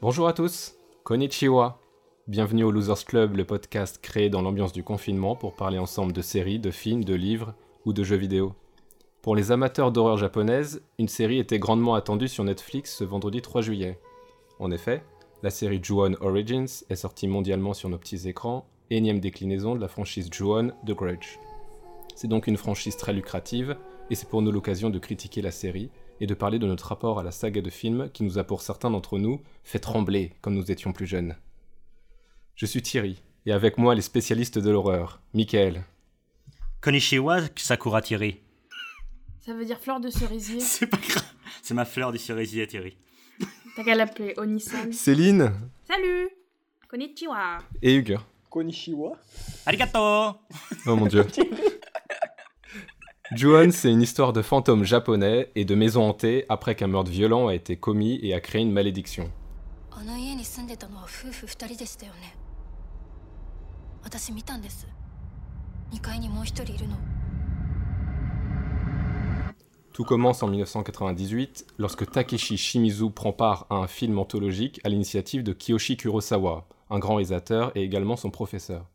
Bonjour à tous, konnichiwa. Bienvenue au Losers Club, le podcast créé dans l'ambiance du confinement pour parler ensemble de séries, de films, de livres ou de jeux vidéo. Pour les amateurs d'horreur japonaise, une série était grandement attendue sur Netflix ce vendredi 3 juillet. En effet, la série Ju-On Origins est sortie mondialement sur nos petits écrans, énième déclinaison de la franchise Ju-On The Grudge. C'est donc une franchise très lucrative, et c'est pour nous l'occasion de critiquer la série et de parler de notre rapport à la saga de films qui nous a pour certains d'entre nous fait trembler quand nous étions plus jeunes. Je suis Thierry, et avec moi les spécialistes de l'horreur, Michael, Konnichiwa Sakura Thierry. Ça veut dire fleur de cerisier. C'est pas grave. C'est ma fleur du cerisier Thierry. T'as qu'à l'appeler Onisan. Céline Salut Konnichiwa et Hugues. Konishiwa Arigato Oh mon dieu. Juon, c'est une histoire de fantômes japonais et de maisons hantées après qu'un meurtre violent a été commis et a créé une malédiction. Tout commence en 1998 lorsque Takeshi Shimizu prend part à un film anthologique à l'initiative de Kiyoshi Kurosawa, un grand réalisateur et également son professeur.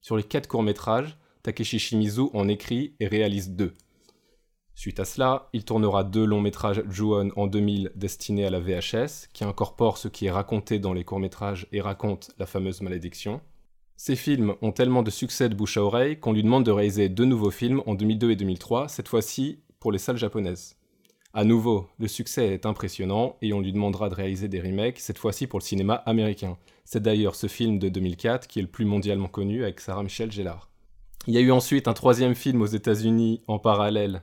Sur les quatre courts-métrages, Takeshi Shimizu en écrit et réalise deux. Suite à cela, il tournera deux longs-métrages Ju-On en 2000 destinés à la VHS, qui incorporent ce qui est raconté dans les courts-métrages et racontent la fameuse malédiction. Ces films ont tellement de succès de bouche à oreille qu'on lui demande de réaliser deux nouveaux films en 2002 et 2003, cette fois-ci pour les salles japonaises. À nouveau, le succès est impressionnant et on lui demandera de réaliser des remakes, cette fois-ci pour le cinéma américain. C'est d'ailleurs ce film de 2004 qui est le plus mondialement connu avec Sarah Michelle Gellar. Il y a eu ensuite un troisième film aux États-Unis en parallèle,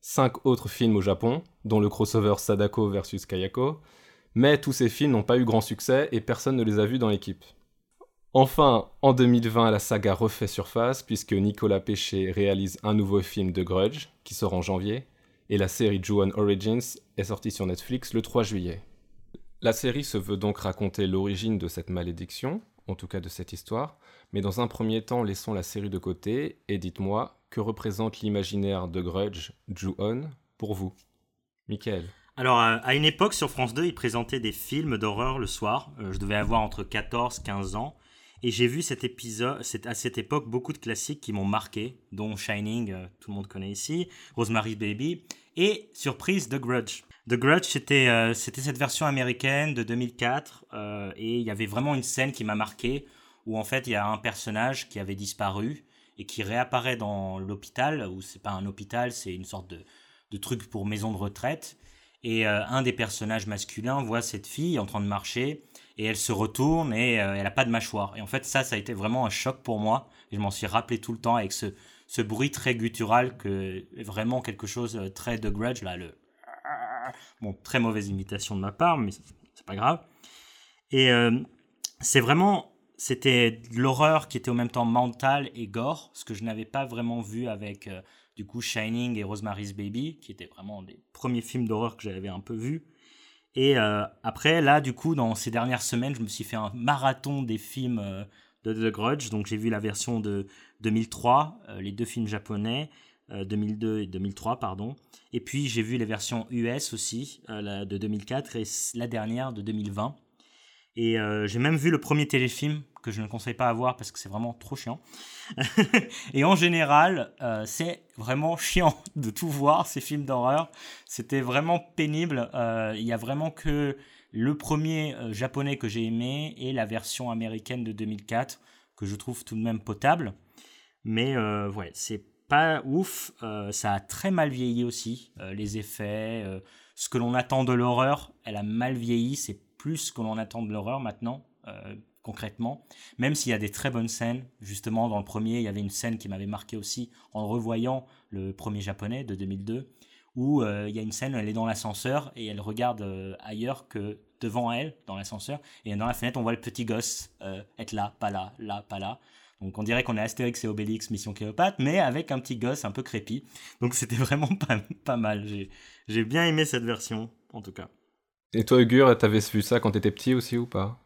cinq autres films au Japon, dont le crossover Sadako vs Kayako, mais tous ces films n'ont pas eu grand succès et personne ne les a vus dans l'équipe. Enfin, en 2020, la saga refait surface puisque Nicolas Péché réalise un nouveau film de Grudge, qui sort en janvier, et la série Ju-On Origins est sortie sur Netflix le 3 juillet. La série se veut donc raconter l'origine de cette malédiction, en tout cas de cette histoire, mais dans un premier temps, laissons la série de côté et dites-moi que représente l'imaginaire de Grudge, Ju-On, pour vous? Michael. Alors, euh, à une époque, sur France 2, ils présentaient des films d'horreur le soir. Euh, je devais avoir entre 14 et 15 ans. Et j'ai vu cet épisode, à cette époque beaucoup de classiques qui m'ont marqué, dont Shining, euh, tout le monde connaît ici, Rosemary's Baby, et surprise, The Grudge. The Grudge, c'était cette version américaine de 2004, euh, et il y avait vraiment une scène qui m'a marqué, où en fait il y a un personnage qui avait disparu et qui réapparaît dans l'hôpital, où c'est pas un hôpital, c'est une sorte de, truc pour maison de retraite. Et euh, un des personnages masculins voit cette fille en train de marcher et elle se retourne et euh, elle a pas de mâchoire. Et en fait, ça, ça a été vraiment un choc pour moi. Et je m'en suis rappelé tout le temps avec ce, ce bruit très guttural que vraiment quelque chose de très de grudge là. Le bon, très mauvaise imitation de ma part, mais c'est pas grave. Et euh, c'est vraiment c'était l'horreur qui était au même temps mentale et gore, ce que je n'avais pas vraiment vu avec euh, du coup Shining et Rosemary's Baby, qui étaient vraiment des premiers films d'horreur que j'avais un peu vus. Et euh, après, là, du coup, dans ces dernières semaines, je me suis fait un marathon des films euh, de The Grudge. Donc, j'ai vu la version de 2003, euh, les deux films japonais, euh, 2002 et 2003, pardon. Et puis, j'ai vu les versions US aussi, de 2004 et la dernière de 2020. Et euh, j'ai même vu le premier téléfilm que je ne conseille pas à voir parce que c'est vraiment trop chiant. et en général, euh, c'est vraiment chiant de tout voir ces films d'horreur. C'était vraiment pénible. Euh, Il y a vraiment que le premier euh, japonais que j'ai aimé et la version américaine de 2004 que je trouve tout de même potable. Mais euh, ouais, c'est pas ouf. Euh, ça a très mal vieilli aussi. Euh, les effets, euh, ce que l'on attend de l'horreur, elle a mal vieilli. C'est plus que l'on attend de l'horreur maintenant, euh, concrètement. Même s'il y a des très bonnes scènes. Justement, dans le premier, il y avait une scène qui m'avait marqué aussi en revoyant le premier japonais de 2002 où euh, il y a une scène, elle est dans l'ascenseur et elle regarde euh, ailleurs que devant elle, dans l'ascenseur. Et dans la fenêtre, on voit le petit gosse être là, pas là, là, pas là. Donc on dirait qu'on est Astérix et Obélix, Mission Cléopâtre, mais avec un petit gosse un peu crépi. Donc c'était vraiment pas, pas mal. J'ai bien aimé cette version, en tout cas. Et toi, Ugur, t'avais vu ça quand t'étais petit aussi ou pas?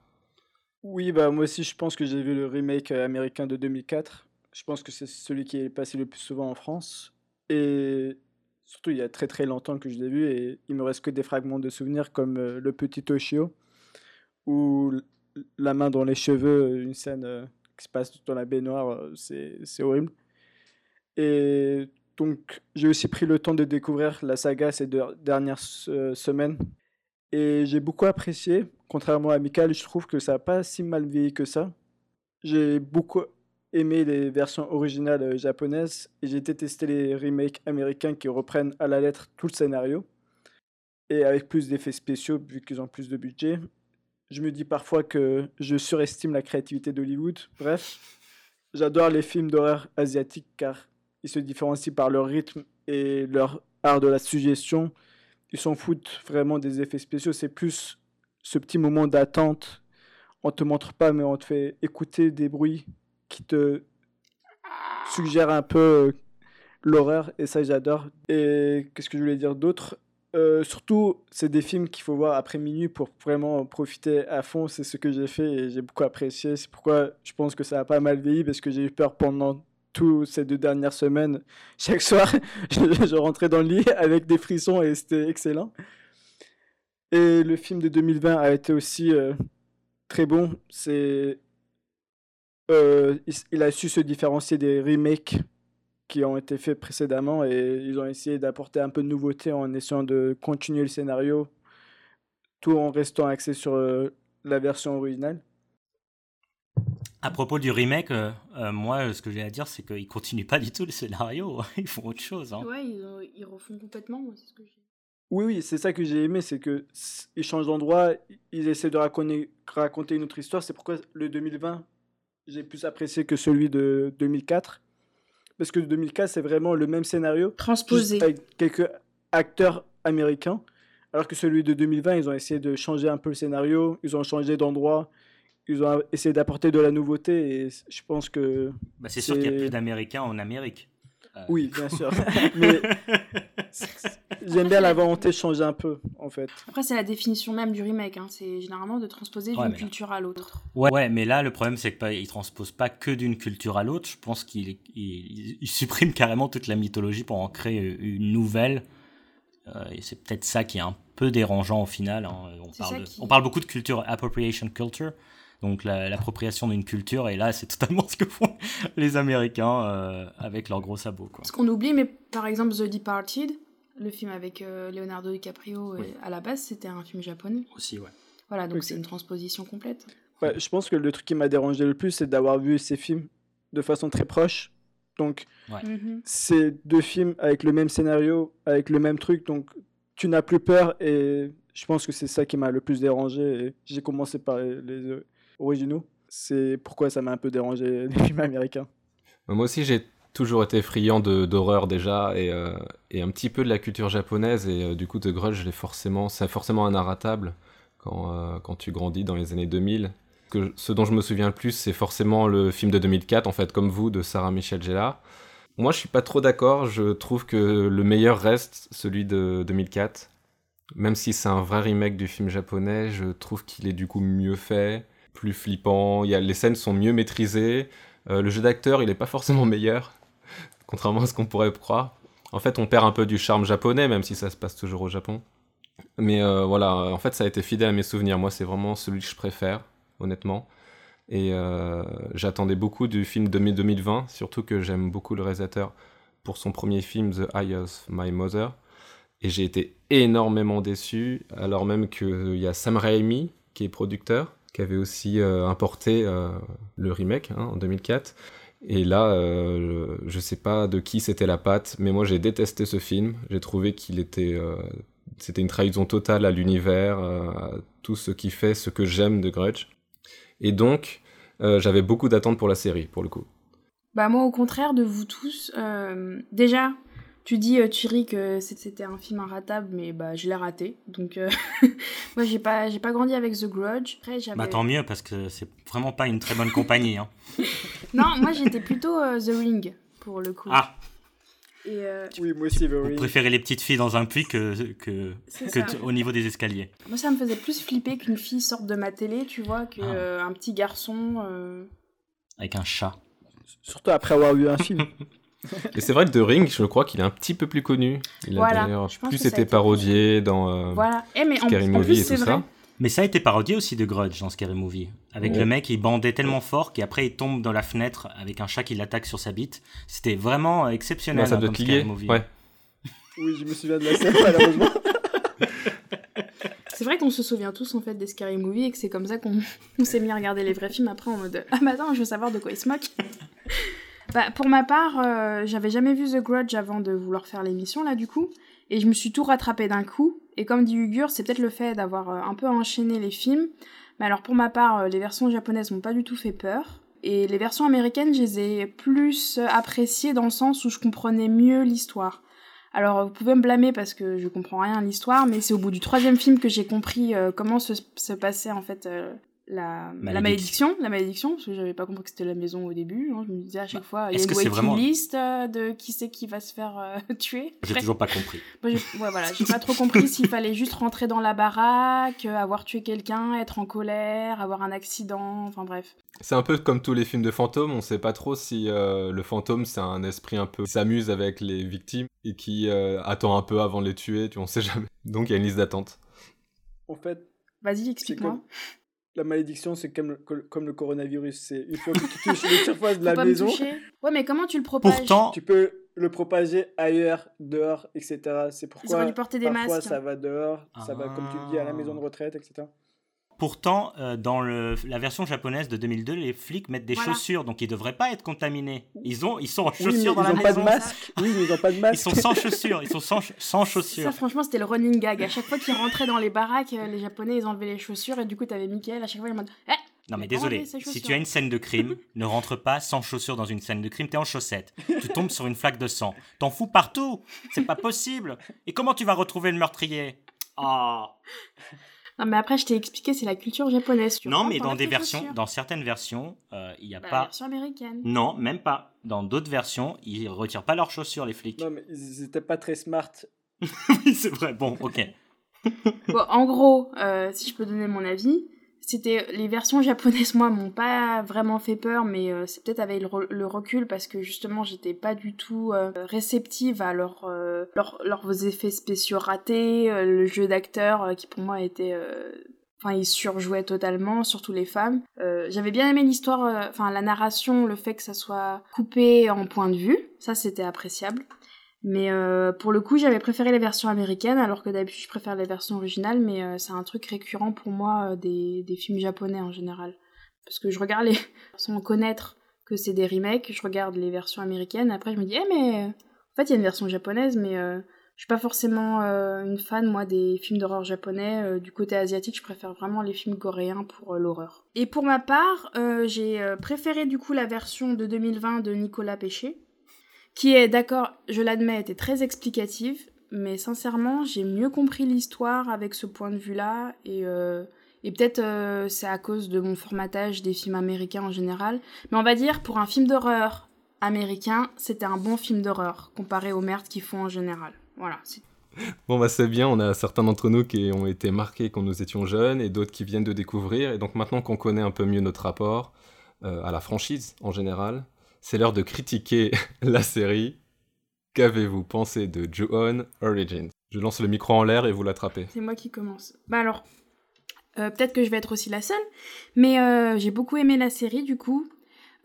Oui, bah moi aussi je pense que j'ai vu le remake euh, américain de 2004. Je pense que c'est celui qui est passé le plus souvent en France. Et surtout il y a très très longtemps que je l'ai vu et il me reste que des fragments de souvenirs comme euh, le petit Toshio ou la main dans les cheveux, une scène euh, qui se passe dans la baignoire, euh, c'est horrible. Et donc j'ai aussi pris le temps de découvrir la saga ces deux dernières euh, semaines et j'ai beaucoup apprécié. Contrairement à Michael, je trouve que ça n'a pas si mal vieilli que ça. J'ai beaucoup aimé les versions originales euh, japonaises et j'ai détesté les remakes américains qui reprennent à la lettre tout le scénario et avec plus d'effets spéciaux vu qu'ils ont plus de budget. Je me dis parfois que je surestime la créativité d'Hollywood. Bref, j'adore les films d'horreur asiatiques car ils se différencient par leur rythme et leur art de la suggestion. Ils s'en foutent vraiment des effets spéciaux. C'est plus ce petit moment d'attente. On te montre pas, mais on te fait écouter des bruits qui te suggèrent un peu euh, l'horreur. Et ça, j'adore. Et qu'est-ce que je voulais dire d'autre? Euh, Surtout, c'est des films qu'il faut voir après minuit pour vraiment profiter à fond. C'est ce que j'ai fait et j'ai beaucoup apprécié. C'est pourquoi je pense que ça a pas mal vieilli parce que j'ai eu peur pendant toutes ces deux dernières semaines. Chaque soir, je, rentrais dans le lit avec des frissons et c'était excellent. Et le film de 2020 a été aussi euh, très bon. C'est, euh, il a su se différencier des remakes qui ont été faits précédemment et ils ont essayé d'apporter un peu de nouveauté en essayant de continuer le scénario tout en restant axé sur euh, la version originale. À propos du remake, euh, euh, moi, euh, ce que j'ai à dire, c'est qu'ils continuent pas du tout le scénario. Ils font autre chose. hein. Ouais, ils, ont- ils refont complètement, moi, c'est ce que j'ai. Oui, oui, c'est ça que j'ai aimé, c'est que s- ils changent d'endroit, ils essaient de raconter, raconter une autre histoire. C'est pourquoi le 2020, j'ai plus apprécié que celui de 2004. Parce que le 2004, c'est vraiment le même scénario, Transposé. avec quelques acteurs américains. Alors que celui de 2020, ils ont essayé de changer un peu le scénario, ils ont changé d'endroit, ils ont essayé d'apporter de la nouveauté. Et je pense que. Bah, c'est sûr qu'il y a plus d'Américains en Amérique. Euh, Oui, bien sûr. Mais j'aime bien la volonté de changer un peu, en fait. Après, c'est la définition même du remake. Hein. C'est généralement de transposer Ouais, d'une culture à l'autre. Ouais, ouais, mais là, le problème, c'est qu'ils transposent pas que d'une culture à l'autre. Je pense qu'ils ils, ils suppriment carrément toute la mythologie pour en créer une nouvelle. Euh, et c'est peut-être ça qui est un peu dérangeant au final. hein. On, C'est parle ça de- qui- on parle beaucoup de culture, appropriation culture. Donc la- l'appropriation d'une culture, et là, c'est totalement ce que font les Américains euh, avec leurs gros sabots. Quoi. Ce qu'on oublie, mais par exemple, The Departed, le film avec euh, Leonardo DiCaprio, et Oui. à la base, c'était un film japonais. Aussi, ouais. Voilà, donc c'est une transposition complète. Ouais, je pense que le truc qui m'a dérangé le plus, c'est d'avoir vu ces films de façon très proche. Donc, Mhm. c'est deux films avec le même scénario, avec le même truc. Donc, tu n'as plus peur. Et je pense que c'est ça qui m'a le plus dérangé. J'ai commencé par les, les, euh, originaux. C'est pourquoi ça m'a un peu dérangé les films américains. Moi aussi, j'ai toujours été friand d'horreur déjà et, euh, et un petit peu de la culture japonaise. Et euh, du coup, The Grudge, l'ai forcément, c'est forcément un quand, euh, quand tu grandis dans les années 2000. Que, ce dont je me souviens le plus, c'est forcément le film de 2004, en fait, comme vous, de Sarah Michelle Gellar. Moi, je suis pas trop d'accord. Je trouve que le meilleur reste celui de 2004. Même si c'est un vrai remake du film japonais, je trouve qu'il est du coup mieux fait, plus flippant. Y a, les scènes sont mieux maîtrisées. Euh, le jeu d'acteur, il est pas forcément meilleur, contrairement à ce qu'on pourrait croire. En fait, on perd un peu du charme japonais, même si ça se passe toujours au Japon. Mais euh, voilà, en fait, ça a été fidèle à mes souvenirs. Moi, c'est vraiment celui que je préfère, honnêtement. Et euh, j'attendais beaucoup du film de mai 2020, surtout que j'aime beaucoup le réalisateur pour son premier film, The Eye of My Mother. Et j'ai été énormément déçu, alors même qu'il y a Sam Raimi, qui est producteur, qui avait aussi euh, importé euh, le remake hein, en 2004. Et là, euh, je sais pas de qui c'était la patte, mais moi j'ai détesté ce film. J'ai trouvé qu'il était, euh, c'était une trahison totale à l'univers, à tout ce qui fait ce que j'aime de Grudge. Et donc, j'avais beaucoup d'attentes pour la série, pour le coup. Bah moi, au contraire de vous tous, déjà, tu dis, euh, Thierry, que c'était un film inratable, mais bah je l'ai raté. Donc, euh, moi, j'ai pas, j'ai pas grandi avec The Grudge. Après. Bah tant mieux, parce que c'est vraiment pas une très bonne compagnie. Hein. Non, moi, j'étais plutôt euh, The Ring, pour le coup. Ah, Et, euh, Oui, moi aussi, The vous Ring. préférez les petites filles dans un puits que, que, au niveau des escaliers. moi, ça me faisait plus flipper qu'une fille sorte de ma télé, tu vois, Ah. qu'un petit garçon... euh, Avec un chat. Surtout après avoir vu un film. Et c'est vrai que The Ring, je crois qu'il est un petit peu plus connu. Il a d'ailleurs plus été été parodié dans euh, Voilà. Eh, mais en, Scary en Movie plus, et c'est tout vrai. ça. Mais ça a été parodié aussi de Grudge dans Scary Movie. Avec Ouais. le mec, il bandait tellement fort qu'après il tombe dans la fenêtre avec un chat qui l'attaque sur sa bite. C'était vraiment exceptionnel. Ouais, ça hein, doit comme te Scary. Movie. Ouais. Oui, je me souviens de la scène, malheureusement. C'est vrai qu'on se souvient tous en fait des Scary Movie et que c'est comme ça qu'on on s'est mis à regarder les vrais films après en mode Ah bah attends, je veux savoir de quoi ils se moquent. Bah, pour ma part, euh, j'avais jamais vu The Grudge avant de vouloir faire l'émission là du coup. Et je me suis tout rattrapé d'un coup. Et comme dit Ugur, c'est peut-être le fait d'avoir euh, un peu enchaîné les films. Mais alors pour ma part, euh, les versions japonaises m'ont pas du tout fait peur. Et les versions américaines, je les ai plus appréciées dans le sens où je comprenais mieux l'histoire. Alors, vous pouvez me blâmer parce que je comprends rien à l'histoire, mais c'est au bout du troisième film que j'ai compris comment se, se passait en fait la, la malédiction. La malédiction, parce que j'avais pas compris que c'était la maison au début. hein. Je me disais à chaque fois, il y a est-ce une que c'est waiting vraiment- list euh, de qui c'est qui va se faire euh, tuer? J'ai toujours pas compris. ouais, voilà, j'ai pas trop compris s'il fallait juste rentrer dans la baraque, euh, avoir tué quelqu'un, être en colère, avoir un accident, enfin bref. C'est un peu comme tous les films de fantômes, on sait pas trop si euh, le fantôme c'est un esprit un peu qui s'amuse avec les victimes et qui euh, attend un peu avant de les tuer, tu on sait jamais. Donc il y a une liste d'attente. En fait, Vas-y, explique-moi. La malédiction, c'est comme, le- comme le coronavirus. C'est une fois que tu touches les surfaces de la pas maison. Ouais, mais comment tu le propages Pourtant, tu peux le propager ailleurs, dehors, etc. C'est Ils pourquoi auraient dû porter des parfois masques. ça va dehors, ça va, comme tu le dis, à la maison de retraite, etc. pourtant euh, dans le, la version japonaise de 2002, les flics mettent des Voilà. chaussures, donc ils devraient pas être contaminés. Ils, ont, ils sont en Oui, mais ils chaussures dans la n'ont pas de maison. masque. Oui, mais ils n'ont pas de Ils masque. sont sans chaussures. Ils sont sans, sans Ça, chaussures. franchement, c'était le running gag. À chaque fois qu'ils rentraient dans les baraques, euh, les Japonais, ils enlevaient les chaussures et du coup, t'avais Michael à chaque fois, il mode Eh Non mais désolé, si tu as une scène de crime, ne rentre pas sans chaussures dans une scène de crime, t'es en chaussettes. Tu tombes sur une flaque de sang. T'en fous partout C'est pas possible Et comment tu vas retrouver le meurtrier? Ah Non, mais après, je t'ai expliqué, c'est la culture japonaise. tu Non mais dans des versions, dans certaines versions, euh, il n'y a Bah, La pas... version américaine. Non, même pas. Dans d'autres versions, ils retirent pas leurs chaussures les flics. Non, mais ils étaient pas très smart. oui c'est vrai, bon ok. Bon, en gros, euh, si je peux donner mon avis, c'était les versions japonaises, moi, m'ont pas vraiment fait peur, mais euh, c'est peut-être avec le, re- le recul parce que justement, j'étais pas du tout euh, réceptive à leur, euh, leur- leurs effets spéciaux ratés, le jeu d'acteur qui pour moi était. Enfin, ils surjouaient totalement, surtout les femmes. J'avais bien aimé l'histoire, enfin la narration, le fait que ça soit coupé en point de vue, ça c'était appréciable. Mais euh, pour le coup, j'avais préféré les versions américaines, alors que d'habitude, je préfère les versions originales, mais euh, c'est un truc récurrent pour moi euh, des, des films japonais en général. Parce que je regarde les... sans connaître que c'est des remakes, je regarde les versions américaines, après je me dis, eh mais... En fait, il y a une version japonaise, mais euh, je suis pas forcément euh, une fan, moi, des films d'horreur japonais. Euh, du côté asiatique, je préfère vraiment les films coréens pour l'horreur. Et pour ma part, j'ai préféré du coup la version de 2020 de Nicolas Péché qui est, d'accord, je l'admets, était très explicative, mais sincèrement, j'ai mieux compris l'histoire avec ce point de vue-là, et, euh, peut-être euh, c'est à cause de mon formatage des films américains en général, mais on va dire, pour un film d'horreur américain, c'était un bon film d'horreur, comparé aux merdes qu'ils font en général. Voilà, Bon bah c'est bien, on a certains d'entre nous qui ont été marqués quand nous étions jeunes et d'autres qui viennent de découvrir. Et donc maintenant qu'on connaît un peu mieux notre rapport euh, à la franchise en général, c'est l'heure de critiquer la série. Qu'avez-vous pensé de Ju-On Origins? Je lance le micro en l'air et vous l'attrapez. C'est moi qui commence. Bah alors, euh, peut-être que je vais être aussi la seule, mais euh, j'ai beaucoup aimé la série du coup,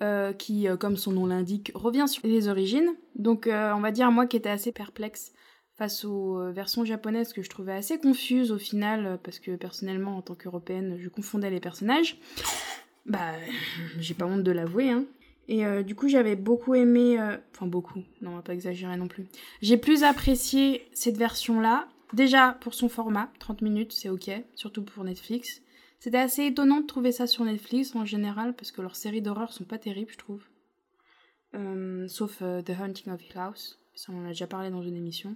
euh, qui, comme son nom l'indique, revient sur les origines. Donc, on va dire moi qui étais assez perplexe face aux versions japonaises que je trouvais assez confuses au final, parce que personnellement, en tant qu'européenne, je confondais les personnages. Bah, j'ai pas honte de l'avouer, hein. Et euh, du coup, j'avais beaucoup aimé. euh, Enfin, beaucoup, non, on va pas exagérer non plus. J'ai plus apprécié cette version-là. Déjà, pour son format, 30 minutes, c'est ok, surtout pour Netflix. C'était assez étonnant de trouver ça sur Netflix en général, parce que leurs séries d'horreur sont pas terribles, je trouve. Euh, sauf The Haunting of Hill House, ça on en a déjà parlé dans une émission.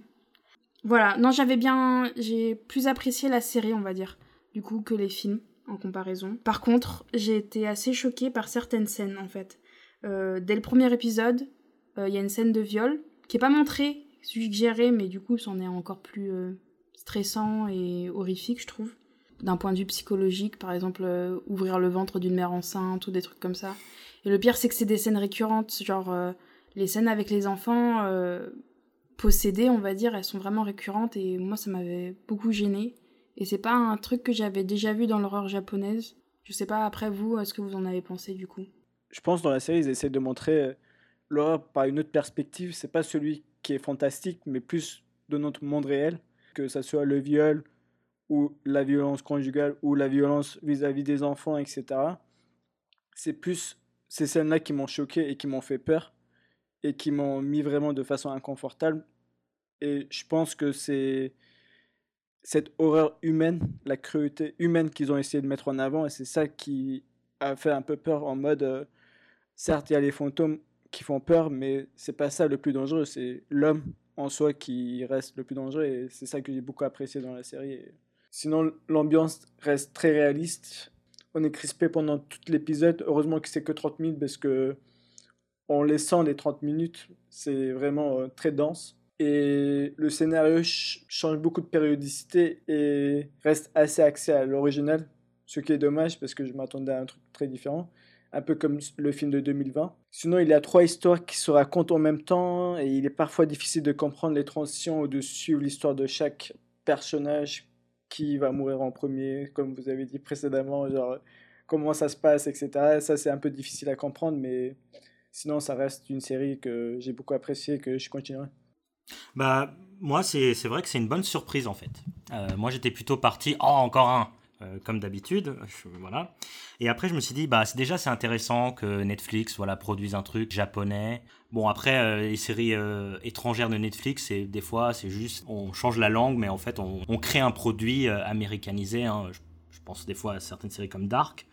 Voilà, non, j'avais bien. J'ai plus apprécié la série, on va dire, du coup, que les films, en comparaison. Par contre, j'ai été assez choquée par certaines scènes, en fait. Euh, dès le premier épisode, euh, il y a une scène de viol qui est pas montrée, suggérée, mais du coup, c'en est encore plus euh, stressant et horrifique, je trouve. D'un point de vue psychologique, par exemple, ouvrir le ventre d'une mère enceinte ou des trucs comme ça. Et le pire, c'est que c'est des scènes récurrentes, genre les scènes avec les enfants possédés, on va dire, elles sont vraiment récurrentes et moi ça m'avait beaucoup gêné. Et c'est pas un truc que j'avais déjà vu dans l'horreur japonaise. Je sais pas après vous, est-ce que vous en avez pensé du coup? Je pense dans la série ils essaient de montrer euh, l'horreur par une autre perspective. C'est pas celui qui est fantastique, mais plus de notre monde réel, que ça soit le viol ou la violence conjugale ou la violence vis-à-vis des enfants, etc. C'est plus ces scènes-là qui m'ont choqué et qui m'ont fait peur et qui m'ont mis vraiment de façon inconfortable. Et je pense que c'est cette horreur humaine, la cruauté humaine qu'ils ont essayé de mettre en avant, et c'est ça qui a fait un peu peur en mode, euh, certes, il y a les fantômes qui font peur, mais c'est pas ça le plus dangereux, c'est l'homme en soi qui reste le plus dangereux, et c'est ça que j'ai beaucoup apprécié dans la série. Sinon, l'ambiance reste très réaliste. On est crispé pendant tout l'épisode. Heureusement que c'est que 30 minutes parce que en laissant les 30 minutes, c'est vraiment euh, très dense. Et le scénario change beaucoup de périodicité et reste assez axé à l'original, ce qui est dommage parce que je m'attendais à un truc très différent, un peu comme le film de 2020. Sinon, il y a trois histoires qui se racontent en même temps et il est parfois difficile de comprendre les transitions ou de suivre l'histoire de chaque personnage qui va mourir en premier, comme vous avez dit précédemment, genre comment ça se passe, etc. Ça, c'est un peu difficile à comprendre, mais sinon, ça reste une série que j'ai beaucoup appréciée et que je continuerai. Bah, moi, c'est vrai que c'est une bonne surprise, en fait. Euh, moi, j'étais plutôt parti, oh, encore un, euh, comme d'habitude, voilà. Et après, je me suis dit, bah, déjà, c'est intéressant que Netflix, voilà, produise un truc japonais. Bon, après, euh, les séries étrangères de Netflix, c'est des fois, c'est juste, on change la langue, mais en fait, on, crée un produit américanisé. Hein. Je, pense des fois à certaines séries comme Dark.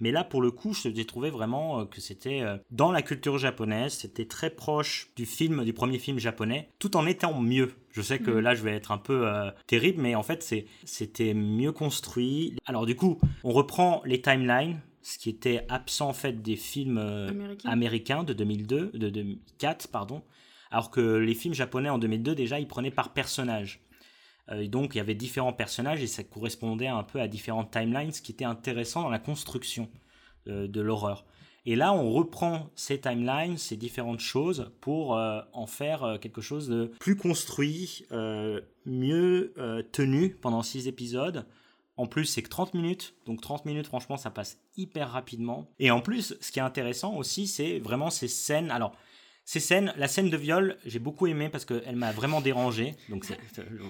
Mais là, pour le coup, j'ai trouvé vraiment euh, que c'était euh, dans la culture japonaise, c'était très proche du film, du premier film japonais, tout en étant mieux. Je sais que mm. là, je vais être un peu euh, terrible, mais en fait, c'était mieux construit. Alors du coup, on reprend les timelines, ce qui était absent en fait des films américains de 2002, de 2004, pardon. Alors que les films japonais en 2002, déjà, ils prenaient par personnage. Euh, donc il y avait différents personnages et ça correspondait un peu à différentes timelines, ce qui était intéressant dans la construction euh, de l'horreur. Et là, on reprend ces timelines, ces différentes choses, pour euh, en faire quelque chose de plus construit, mieux tenu pendant six épisodes. En plus, c'est que 30 minutes. Donc 30 minutes, franchement, ça passe hyper rapidement. Et en plus, ce qui est intéressant aussi, c'est vraiment ces scènes. Alors, ces scènes, la scène de viol, j'ai beaucoup aimé parce qu'elle m'a vraiment dérangé. Donc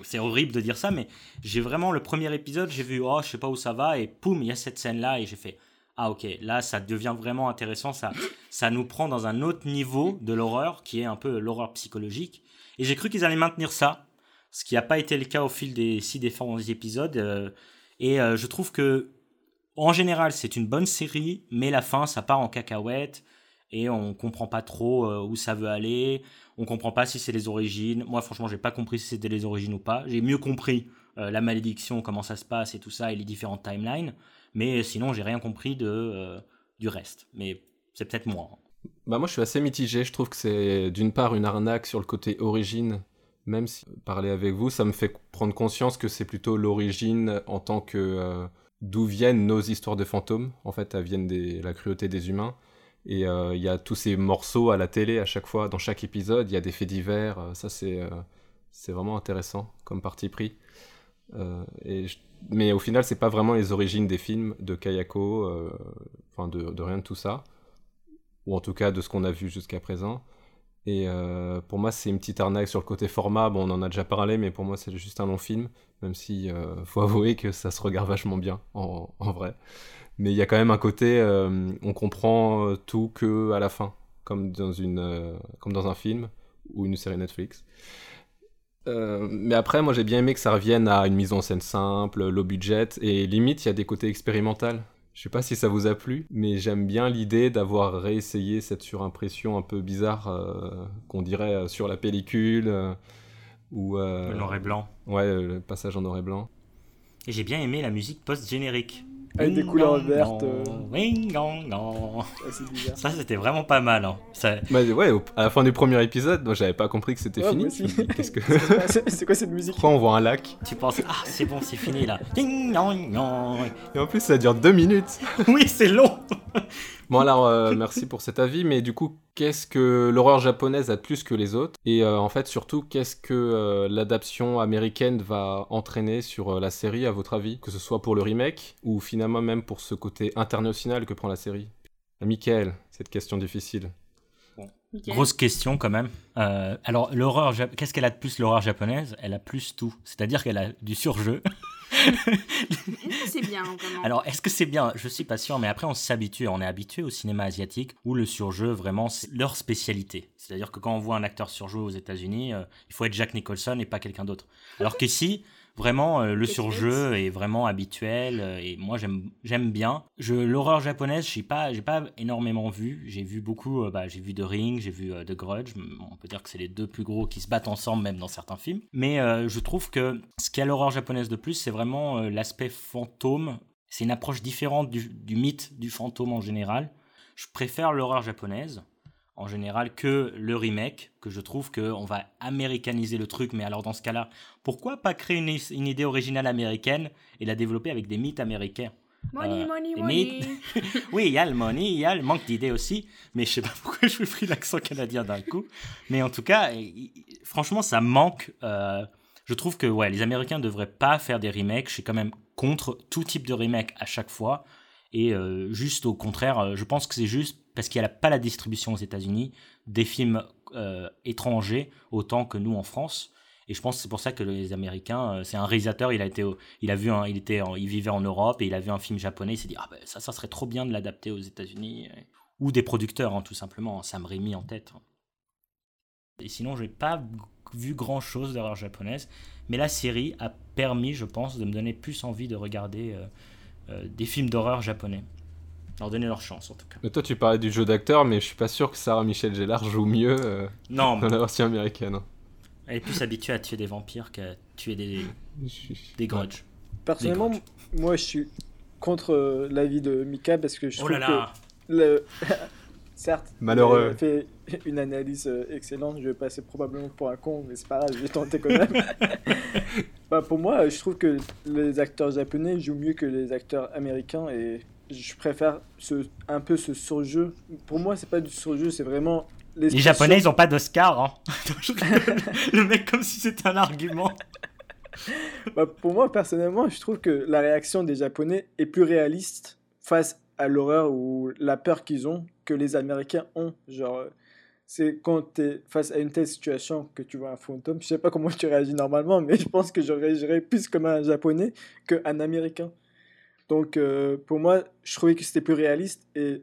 c'est horrible de dire ça, mais j'ai vraiment le premier épisode, j'ai vu, oh, je sais pas où ça va, et poum, il y a cette scène-là, et j'ai fait, ah ok, là ça devient vraiment intéressant, ça, ça nous prend dans un autre niveau de l'horreur, qui est un peu l'horreur psychologique. Et j'ai cru qu'ils allaient maintenir ça, ce qui n'a pas été le cas au fil des six différents épisodes. Euh, et euh, je trouve que, en général, c'est une bonne série, mais la fin, ça part en cacahuète et on comprend pas trop euh, où ça veut aller. On comprend pas si c'est les origines. Moi, franchement, j'ai pas compris si c'était les origines ou pas. J'ai mieux compris euh, la malédiction, comment ça se passe et tout ça, et les différentes timelines. Mais sinon, j'ai rien compris de, euh, du reste. Mais c'est peut-être moi. Hein. Bah moi, je suis assez mitigé. Je trouve que c'est d'une part une arnaque sur le côté origine. Même si parler avec vous, ça me fait prendre conscience que c'est plutôt l'origine en tant que d'où viennent nos histoires de fantômes. En fait, elles viennent de la cruauté des humains. Et euh, il y a tous ces morceaux à la télé à chaque fois, dans chaque épisode, il y a des faits divers. Euh, ça, c'est euh, c'est vraiment intéressant comme parti pris. Mais au final, c'est pas vraiment les origines des films de Kayako, enfin de, de, rien de tout ça, ou en tout cas de ce qu'on a vu jusqu'à présent. Et pour moi, c'est une petite arnaque sur le côté format. Bon, on en a déjà parlé, mais pour moi, c'est juste un long film, même si faut avouer que ça se regarde vachement bien en, en vrai mais il y a quand même un côté, euh, on comprend euh, tout que à la fin, comme dans une, euh, comme dans un film ou une série Netflix. mais après, moi j'ai bien aimé que ça revienne à une mise en scène simple, low budget, et limite il y a des côtés expérimentaux. Je sais pas si ça vous a plu, mais j'aime bien l'idée d'avoir réessayé cette surimpression un peu bizarre qu'on dirait sur la pellicule ou le noir et blanc. Ouais, le passage en noir et blanc. Et j'ai bien aimé la musique post-générique. Avec des couleurs vertes. Euh. Ça, c'était vraiment pas mal. Hein. Ça... Bah, ouais, à la fin du premier épisode, moi j'avais pas compris que c'était fini. Qu'est-ce que. c'est quoi cette musique? Pourquoi on voit un lac? Tu penses, ah, c'est bon, c'est fini là. Et en plus, ça dure deux minutes. oui, c'est long. Bon alors, euh, merci pour cet avis, mais du coup, qu'est-ce que l'horreur japonaise a de plus que les autres? Et euh, en fait, surtout, qu'est-ce que euh, l'adaptation américaine va entraîner sur euh, la série, à votre avis? Que ce soit pour le remake, ou finalement même pour ce côté international que prend la série? Michael, cette question difficile. Grosse question quand même. Euh, alors, l'horreur, qu'est-ce qu'elle a de plus l'horreur japonaise? Elle a plus tout. C'est-à-dire qu'elle a du surjeu. C'est bien, Alors, est-ce que c'est bien? Je suis sûr, mais après, on s'habitue. On est habitué au cinéma asiatique où le surjeu, vraiment, c'est leur spécialité. C'est-à-dire que quand on voit un acteur surjouer aux États-Unis, euh, il faut être Jack Nicholson et pas quelqu'un d'autre. Alors qu'ici, vraiment, euh, le surjeu est vraiment habituel euh, et moi, j'aime bien. Je L'horreur japonaise, je pas, j'ai pas énormément vu. J'ai vu beaucoup, euh, bah, j'ai vu The Ring, j'ai vu The Grudge. On peut dire que c'est les deux plus gros qui se battent ensemble, même dans certains films. Mais euh, je trouve que ce qu'il y a l'horreur japonaise de plus, c'est vraiment euh, l'aspect fantôme. C'est une approche différente du, du mythe du fantôme en général. Je préfère l'horreur japonaise en général que le remake, que je trouve qu'on va américaniser le truc, mais alors dans ce cas-là, pourquoi pas créer une, une idée originale américaine et la développer avec des mythes américains? Money, Euh, money, money. Oui, il y a le money, il y a le manque d'idées aussi, mais je sais pas pourquoi je me pris l'accent canadien d'un coup. Mais en tout cas, franchement, ça manque. euh, je trouve que ouais, les Américains devraient pas faire des remakes. Je suis quand même contre tout type de remake à chaque fois. Et euh, juste au contraire, euh, je pense que c'est juste parce qu'il n'y a pas la distribution aux États-Unis des films euh, étrangers autant que nous en France. Et je pense que c'est pour ça que les Américains, c'est un réalisateur, il a été, il a vu, il était, il vivait en Europe et il a vu un film japonais, il s'est dit ah ben ça, ça serait trop bien de l'adapter aux États-Unis ou des producteurs hein, tout simplement, Sam Raimi en tête. Et sinon, j'ai pas vu grand chose d'horreur japonaise, mais la série a permis, je pense, de me donner plus envie de regarder des films d'horreur japonais. Leur donner leur chance en tout cas. Mais toi, tu parlais du jeu d'acteur, mais je suis pas sûr que Sarah Michelle Gellar joue mieux euh, Non, dans la version américaine. hein. elle est plus habituée à tuer des vampires qu'à tuer des, des grudges. Personnellement, Des moi je suis contre euh, l'avis de Mika parce que je Oh trouve là là que le... certes, Malheureux. il a fait une analyse euh, excellente. Je vais passer probablement pour un con, mais c'est pas grave, je vais tenter quand même. bah, pour moi, je trouve que les acteurs japonais jouent mieux que les acteurs américains et je préfère ce, un peu ce surjeu. Pour moi, c'est pas du surjeu, c'est vraiment Les Japonais, ils ont pas d'Oscar. Hein. Le mec, comme si c'était un argument. Bah, pour moi, personnellement, je trouve que la réaction des Japonais est plus réaliste face à l'horreur ou la peur qu'ils ont que les Américains ont. Genre, euh, c'est quand tu es face à une telle situation que tu vois un fantôme. Je sais pas comment tu réagis normalement, mais je pense que je réagirais plus comme un Japonais qu'un Américain. Donc, euh, pour moi, je trouvais que c'était plus réaliste et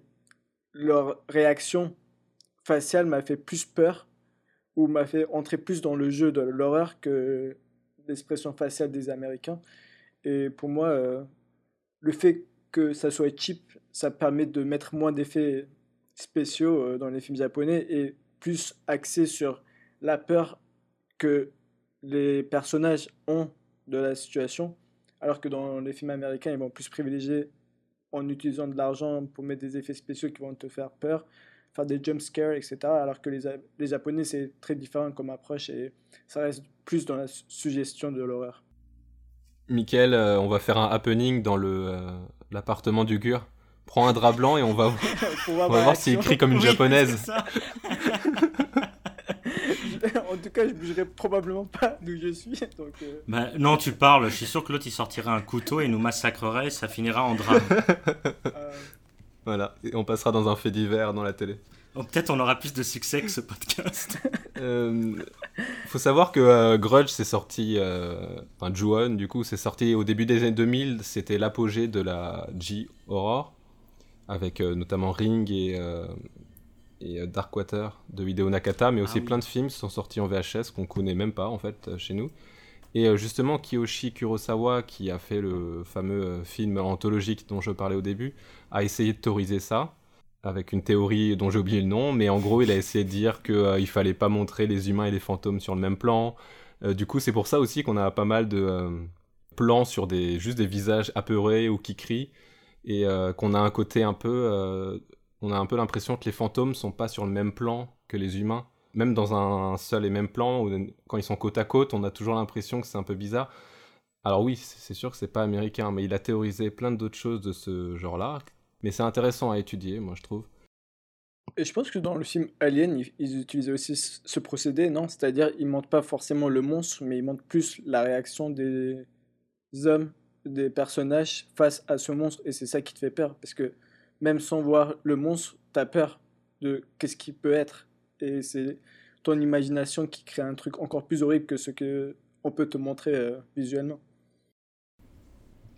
leur réaction faciale m'a fait plus peur ou m'a fait entrer plus dans le jeu de l'horreur que l'expression faciale des Américains. Et pour moi, euh, le fait que ça soit cheap, ça permet de mettre moins d'effets spéciaux euh, dans les films japonais et plus axé sur la peur que les personnages ont de la situation, alors que dans les films américains, ils vont plus privilégier en utilisant de l'argent pour mettre des effets spéciaux qui vont te faire peur, faire des jump scares, etc. Alors que les, les Japonais, c'est très différent comme approche et ça reste plus dans la su- suggestion de l'horreur. Michael, euh, on va faire un happening dans le euh, l'appartement du Gur. Prends un drap blanc et on va, Pour on va voir s'il crie comme une Oui, japonaise. en tout cas, je bougerai probablement pas d'où je suis. Donc, euh, Bah, non, tu parles. Je suis sûr que l'autre, il sortirait un couteau et nous massacrerait. Ça finira en drame. euh, Voilà, et on passera dans un fait divers dans la télé. Donc, Peut-être on aura plus de succès que ce podcast. Euh, faut savoir que euh, Grudge c'est sorti, euh, enfin Ju-On du coup c'est sorti au début des années 2000, c'était l'apogée de la J-Horror, avec euh, notamment Ring et, euh, et Darkwater de Hideo Nakata, mais aussi oui. plein de films qui sont sortis en VHS qu'on connaît même pas en fait chez nous. Et euh, justement Kiyoshi Kurosawa qui a fait le fameux euh, film anthologique dont je parlais au début, a essayé de théoriser ça avec une théorie dont j'ai oublié le nom, mais en gros, il a essayé de dire qu'il il fallait pas montrer les humains et les fantômes sur le même plan. Euh, du coup, c'est pour ça aussi qu'on a pas mal de euh, plans sur des juste des visages apeurés ou qui crient, et euh, qu'on a un côté un peu, euh, on a un peu l'impression que les fantômes sont pas sur le même plan que les humains. Même dans un seul et même plan, quand ils sont côte à côte, on a toujours l'impression que c'est un peu bizarre. Alors oui, c'est sûr que c'est pas américain, mais il a théorisé plein d'autres choses de ce genre-là, Mais c'est intéressant à étudier, moi je trouve. Et je pense que dans le film Alien, ils, utilisaient aussi ce procédé, non? C'est-à-dire, ils montrent pas forcément le monstre, mais ils montrent plus la réaction des hommes, des personnages face à ce monstre. Et c'est ça qui te fait peur. Parce que même sans voir le monstre, t'as peur de qu'est-ce qu'il peut être. Et c'est ton imagination qui crée un truc encore plus horrible que ce que on peut te montrer euh, visuellement.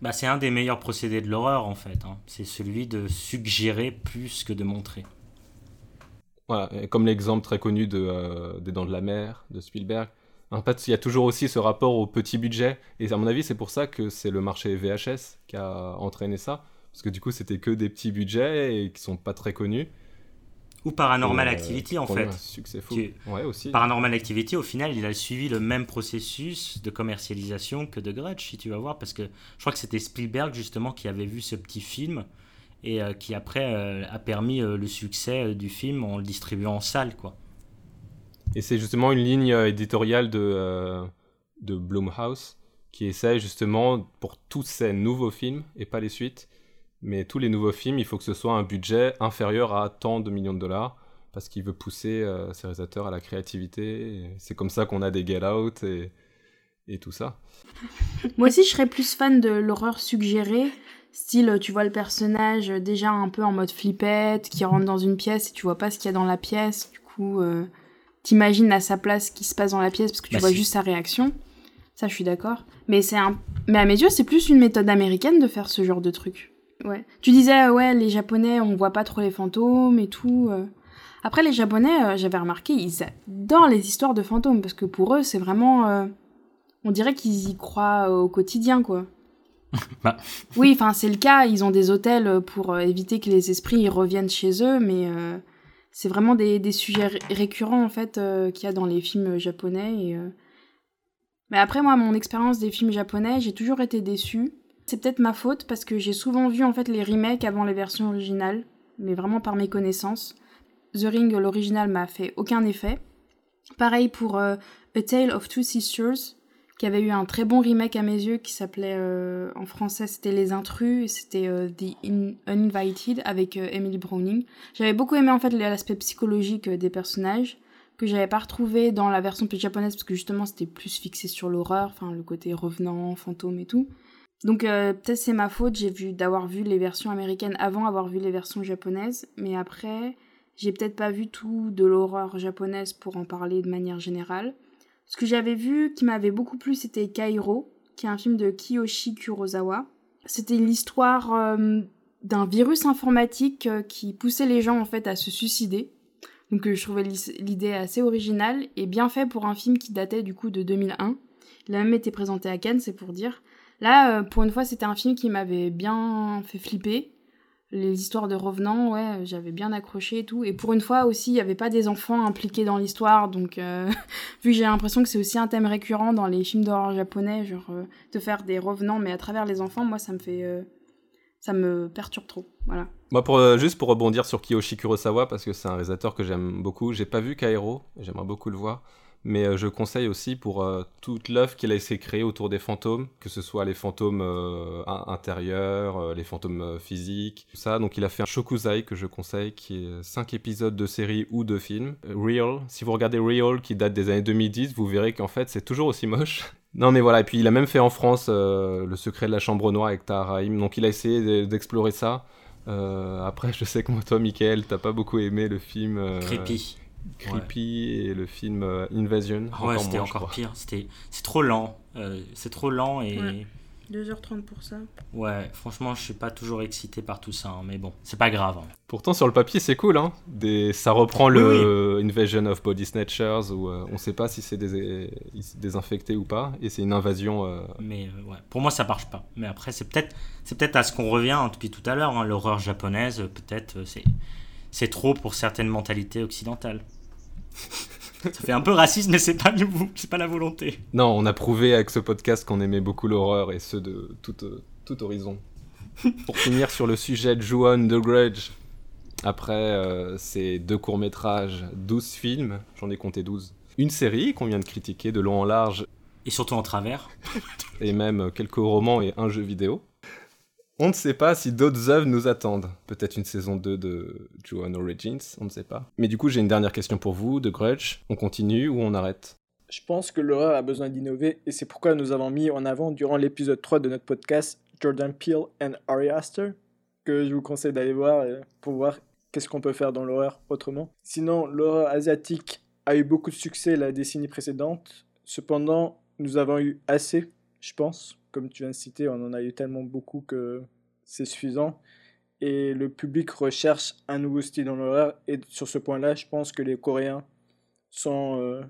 Bah, c'est un des meilleurs procédés de l'horreur en fait. hein. C'est celui de suggérer plus que de montrer. Voilà, comme l'exemple très connu de, euh, des Dents de la Mer, de Spielberg. En fait, il y a toujours aussi ce rapport au petit budget. Et à mon avis, c'est pour ça que c'est le marché VHS qui a entraîné ça. Parce que du coup, c'était que des petits budgets et qui sont pas très connus. Ou Paranormal euh, Activity en fait. Un succès fou. Qui- Ouais, aussi. Paranormal Activity, au final, il a suivi le même processus de commercialisation que de Grudge, si tu vas voir, parce que je crois que c'était Spielberg justement qui avait vu ce petit film et euh, qui après euh, a permis euh, le succès euh, du film en le distribuant en salle, quoi. Et c'est justement une ligne euh, éditoriale de, euh, de Blumhouse qui essaie justement pour tous ces nouveaux films et pas les suites, mais tous les nouveaux films, il faut que ce soit un budget inférieur à tant de millions de dollars parce qu'il veut pousser euh, ses réalisateurs à la créativité. C'est comme ça qu'on a des Get Out et, et tout ça. Moi aussi, je serais plus fan de l'horreur suggérée. Style, tu vois le personnage déjà un peu en mode flippette, qui rentre dans une pièce et tu vois pas ce qu'il y a dans la pièce. Du coup, euh, t'imagines à sa place ce qui se passe dans la pièce parce que tu Bah, vois si. juste sa réaction. Ça, je suis d'accord. Mais c'est un... Mais à mes yeux, c'est plus une méthode américaine de faire ce genre de truc. Ouais. Tu disais, euh, ouais, les Japonais, on voit pas trop les fantômes et tout. euh. Après, les Japonais, euh, j'avais remarqué, ils adorent les histoires de fantômes parce que pour eux, c'est vraiment. euh, On dirait qu'ils y croient au quotidien, quoi. Bah. Oui, enfin, c'est le cas. Ils ont des hôtels pour euh, éviter que les esprits ils reviennent chez eux, mais euh, c'est vraiment des, des sujets ré- récurrents, en fait, euh, qu'il y a dans les films japonais. Et, euh, Mais après, moi, mon expérience des films japonais, j'ai toujours été déçue. C'est peut-être ma faute parce que j'ai souvent vu en fait les remakes avant les versions originales, mais vraiment par mes connaissances. The Ring, l'original, m'a fait aucun effet. Pareil pour euh, A Tale of Two Sisters, qui avait eu un très bon remake à mes yeux, qui s'appelait euh, en français c'était Les Intrus, c'était euh, The In- Uninvited avec Emily Browning. J'avais beaucoup aimé en fait l'aspect psychologique des personnages que j'avais pas retrouvé dans la version japonaise parce que justement c'était plus fixé sur l'horreur, enfin le côté revenant, fantôme et tout. Donc euh, peut-être c'est ma faute, j'ai vu d'avoir vu les versions américaines avant avoir vu les versions japonaises, mais après j'ai peut-être pas vu tout de l'horreur japonaise pour en parler de manière générale. Ce que j'avais vu qui m'avait beaucoup plu c'était Kairo, qui est un film de Kiyoshi Kurosawa. C'était l'histoire euh, d'un virus informatique euh, qui poussait les gens en fait à se suicider. Donc je trouvais l'idée assez originale et bien fait pour un film qui datait du coup de 2001. Il a même été présenté à Cannes, c'est pour dire. Là, euh, pour une fois, c'était un film qui m'avait bien fait flipper. Les histoires de revenants, ouais, j'avais bien accroché et tout. Et pour une fois aussi, il n'y avait pas des enfants impliqués dans l'histoire. Donc, euh, vu que j'ai l'impression que c'est aussi un thème récurrent dans les films d'horreur japonais, genre euh, de faire des revenants, mais à travers les enfants, moi, ça me fait. ça me perturbe trop. Voilà. Moi, pour, juste pour rebondir sur Kiyoshi Kurosawa, parce que c'est un réalisateur que j'aime beaucoup, j'ai pas vu Kairo, j'aimerais beaucoup le voir, mais euh, je conseille aussi pour euh, toute l'œuvre qu'il a essayé de créer autour des fantômes, que ce soit les fantômes euh, in- intérieurs, les fantômes physiques, tout ça. Donc il a fait un Shokuzai que je conseille, qui est 5 épisodes de série ou de film. Real, si vous regardez Real, qui date des années 2010, vous verrez qu'en fait c'est toujours aussi moche. Non mais voilà, et puis il a même fait en France Le secret de la chambre noire avec Tahar donc il a essayé de- d'explorer ça. Après, je sais que moi, toi, Michael, t'as pas beaucoup aimé le film euh, Creepy. Et le film euh, Invasion. Ah ouais, c'était encore pire. C'était, c'est trop lent. Euh, c'est trop lent et Ouais. 2h30 pour ça. ouais, franchement, je suis pas toujours excité par tout ça. hein, mais bon, c'est pas grave. hein. Pourtant, sur le papier, c'est cool. Hein des... Ça reprend le Invasion of Body Snatchers où euh, on sait pas si c'est des... des infectés ou pas, et c'est une invasion. euh, Mais euh, ouais, pour moi, ça marche pas. Mais après, c'est peut-être, c'est peut-être à ce qu'on revient hein, depuis tout à l'heure. hein, l'horreur japonaise, euh, peut-être, euh, c'est, c'est trop pour certaines mentalités occidentales. ça fait un peu raciste, mais c'est pas, c'est pas la volonté. Non, on a prouvé avec ce podcast qu'on aimait beaucoup l'horreur et ce de tout, euh, tout horizon. Pour finir sur le sujet de Ju-On The Grudge, après euh, ces deux courts-métrages, 12 films, j'en ai compté 12, une série qu'on vient de critiquer de long en large Et surtout en travers. et même quelques romans et un jeu vidéo. On ne sait pas si d'autres œuvres nous attendent. Peut-être une saison 2 de Joan Origins, on ne sait pas. Mais du coup, j'ai une dernière question pour vous, de Grudge. On continue ou on arrête? Je pense que l'horreur a besoin d'innover et c'est pourquoi nous avons mis en avant durant l'épisode 3 de notre podcast Jordan Peele and Ari Aster, que je vous conseille d'aller voir pour voir qu'est-ce qu'on peut faire dans l'horreur autrement. Sinon, l'horreur asiatique a eu beaucoup de succès la décennie précédente. Cependant, nous avons eu assez, je pense. Comme tu viens de citer, on en a eu tellement beaucoup que c'est suffisant. Et le public recherche un nouveau style dans l'horreur. Et sur ce point-là, je pense que les Coréens sont euh,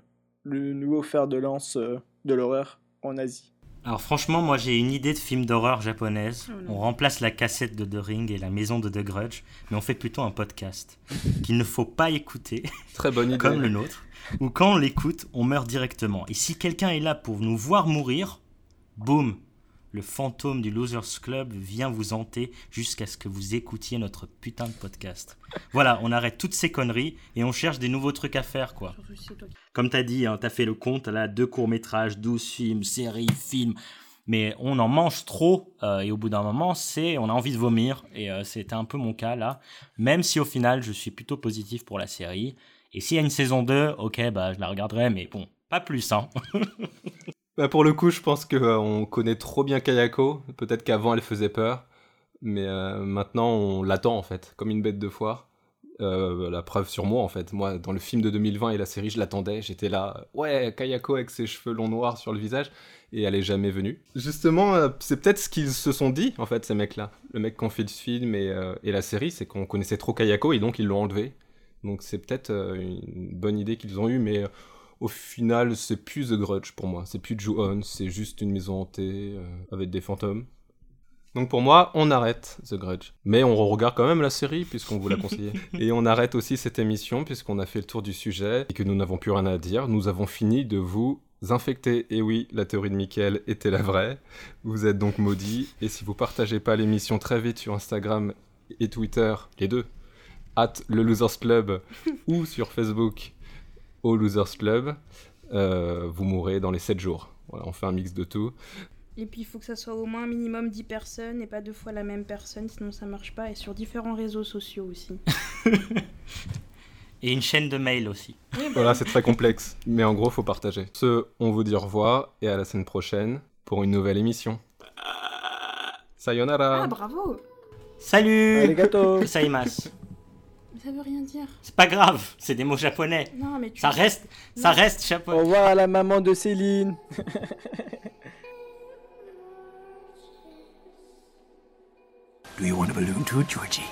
le nouveau fer de lance euh, de l'horreur en Asie. Alors franchement, moi j'ai une idée de film d'horreur japonaise. Oh on remplace la cassette de The Ring et la maison de The Grudge, mais on fait plutôt un podcast qu'il ne faut pas écouter, Très bonne idée. comme le nôtre, où quand on l'écoute, on meurt directement. Et si quelqu'un est là pour nous voir mourir, boum, le fantôme du Losers Club vient vous hanter jusqu'à ce que vous écoutiez notre putain de podcast. Voilà, on arrête toutes ces conneries et on cherche des nouveaux trucs à faire, quoi. Comme t'as dit, hein, t'as fait le compte, là, deux courts-métrages, 12 films, séries, films. Mais on en mange trop euh, et au bout d'un moment, c'est, on a envie de vomir. Et euh, c'était un peu mon cas là. Même si au final, je suis plutôt positif pour la série. Et s'il y a une saison 2, ok, bah je la regarderai, mais bon, pas plus, hein. Bah, pour le coup, je pense qu'on connaît trop bien Kayako. Peut-être qu'avant, elle faisait peur. Mais euh, maintenant, on l'attend, en fait, comme une bête de foire. Euh, la preuve sur moi, en fait. Moi, dans le film de 2020 et la série, je l'attendais. J'étais là, ouais, Kayako avec ses cheveux longs noirs sur le visage. Et elle est jamais venue. Justement, euh, c'est peut-être ce qu'ils se sont dit, en fait, ces mecs-là. Le mec qui ont fait le film et, euh, et la série, c'est qu'on connaissait trop Kayako et donc ils l'ont enlevé. Donc c'est peut-être euh, une bonne idée qu'ils ont eue, mais euh, au final, c'est plus The Grudge pour moi. C'est plus Ju-On, c'est juste une maison hantée euh, avec des fantômes. Donc pour moi, on arrête The Grudge. Mais on regarde quand même la série puisqu'on vous l'a conseillé. et on arrête aussi cette émission puisqu'on a fait le tour du sujet et que nous n'avons plus rien à dire. Nous avons fini de vous infecter. Et oui, la théorie de Michael était la vraie. Vous êtes donc maudits. Et si vous partagez pas l'émission très vite sur Instagram et Twitter, les deux, at le Losers Club ou sur Facebook au Losers Club, euh, vous mourrez dans les 7 jours. Voilà, on fait un mix de tout. Et puis il faut que ça soit au moins un minimum 10 personnes et pas deux fois la même personne, sinon ça marche pas. Et sur différents réseaux sociaux aussi. Et une chaîne de mail aussi. Voilà, c'est très complexe, mais en gros, faut partager. Ce, on vous dit au revoir et à la semaine prochaine pour une nouvelle émission. Sayonara. Ah bravo Salut Arigato Saimas. Mais ça veut rien dire. C'est pas grave, c'est des mots japonais. Non mais tu... Ça reste, ça reste Au japonais. revoir à la maman de Céline Do you want a balloon too, Georgie?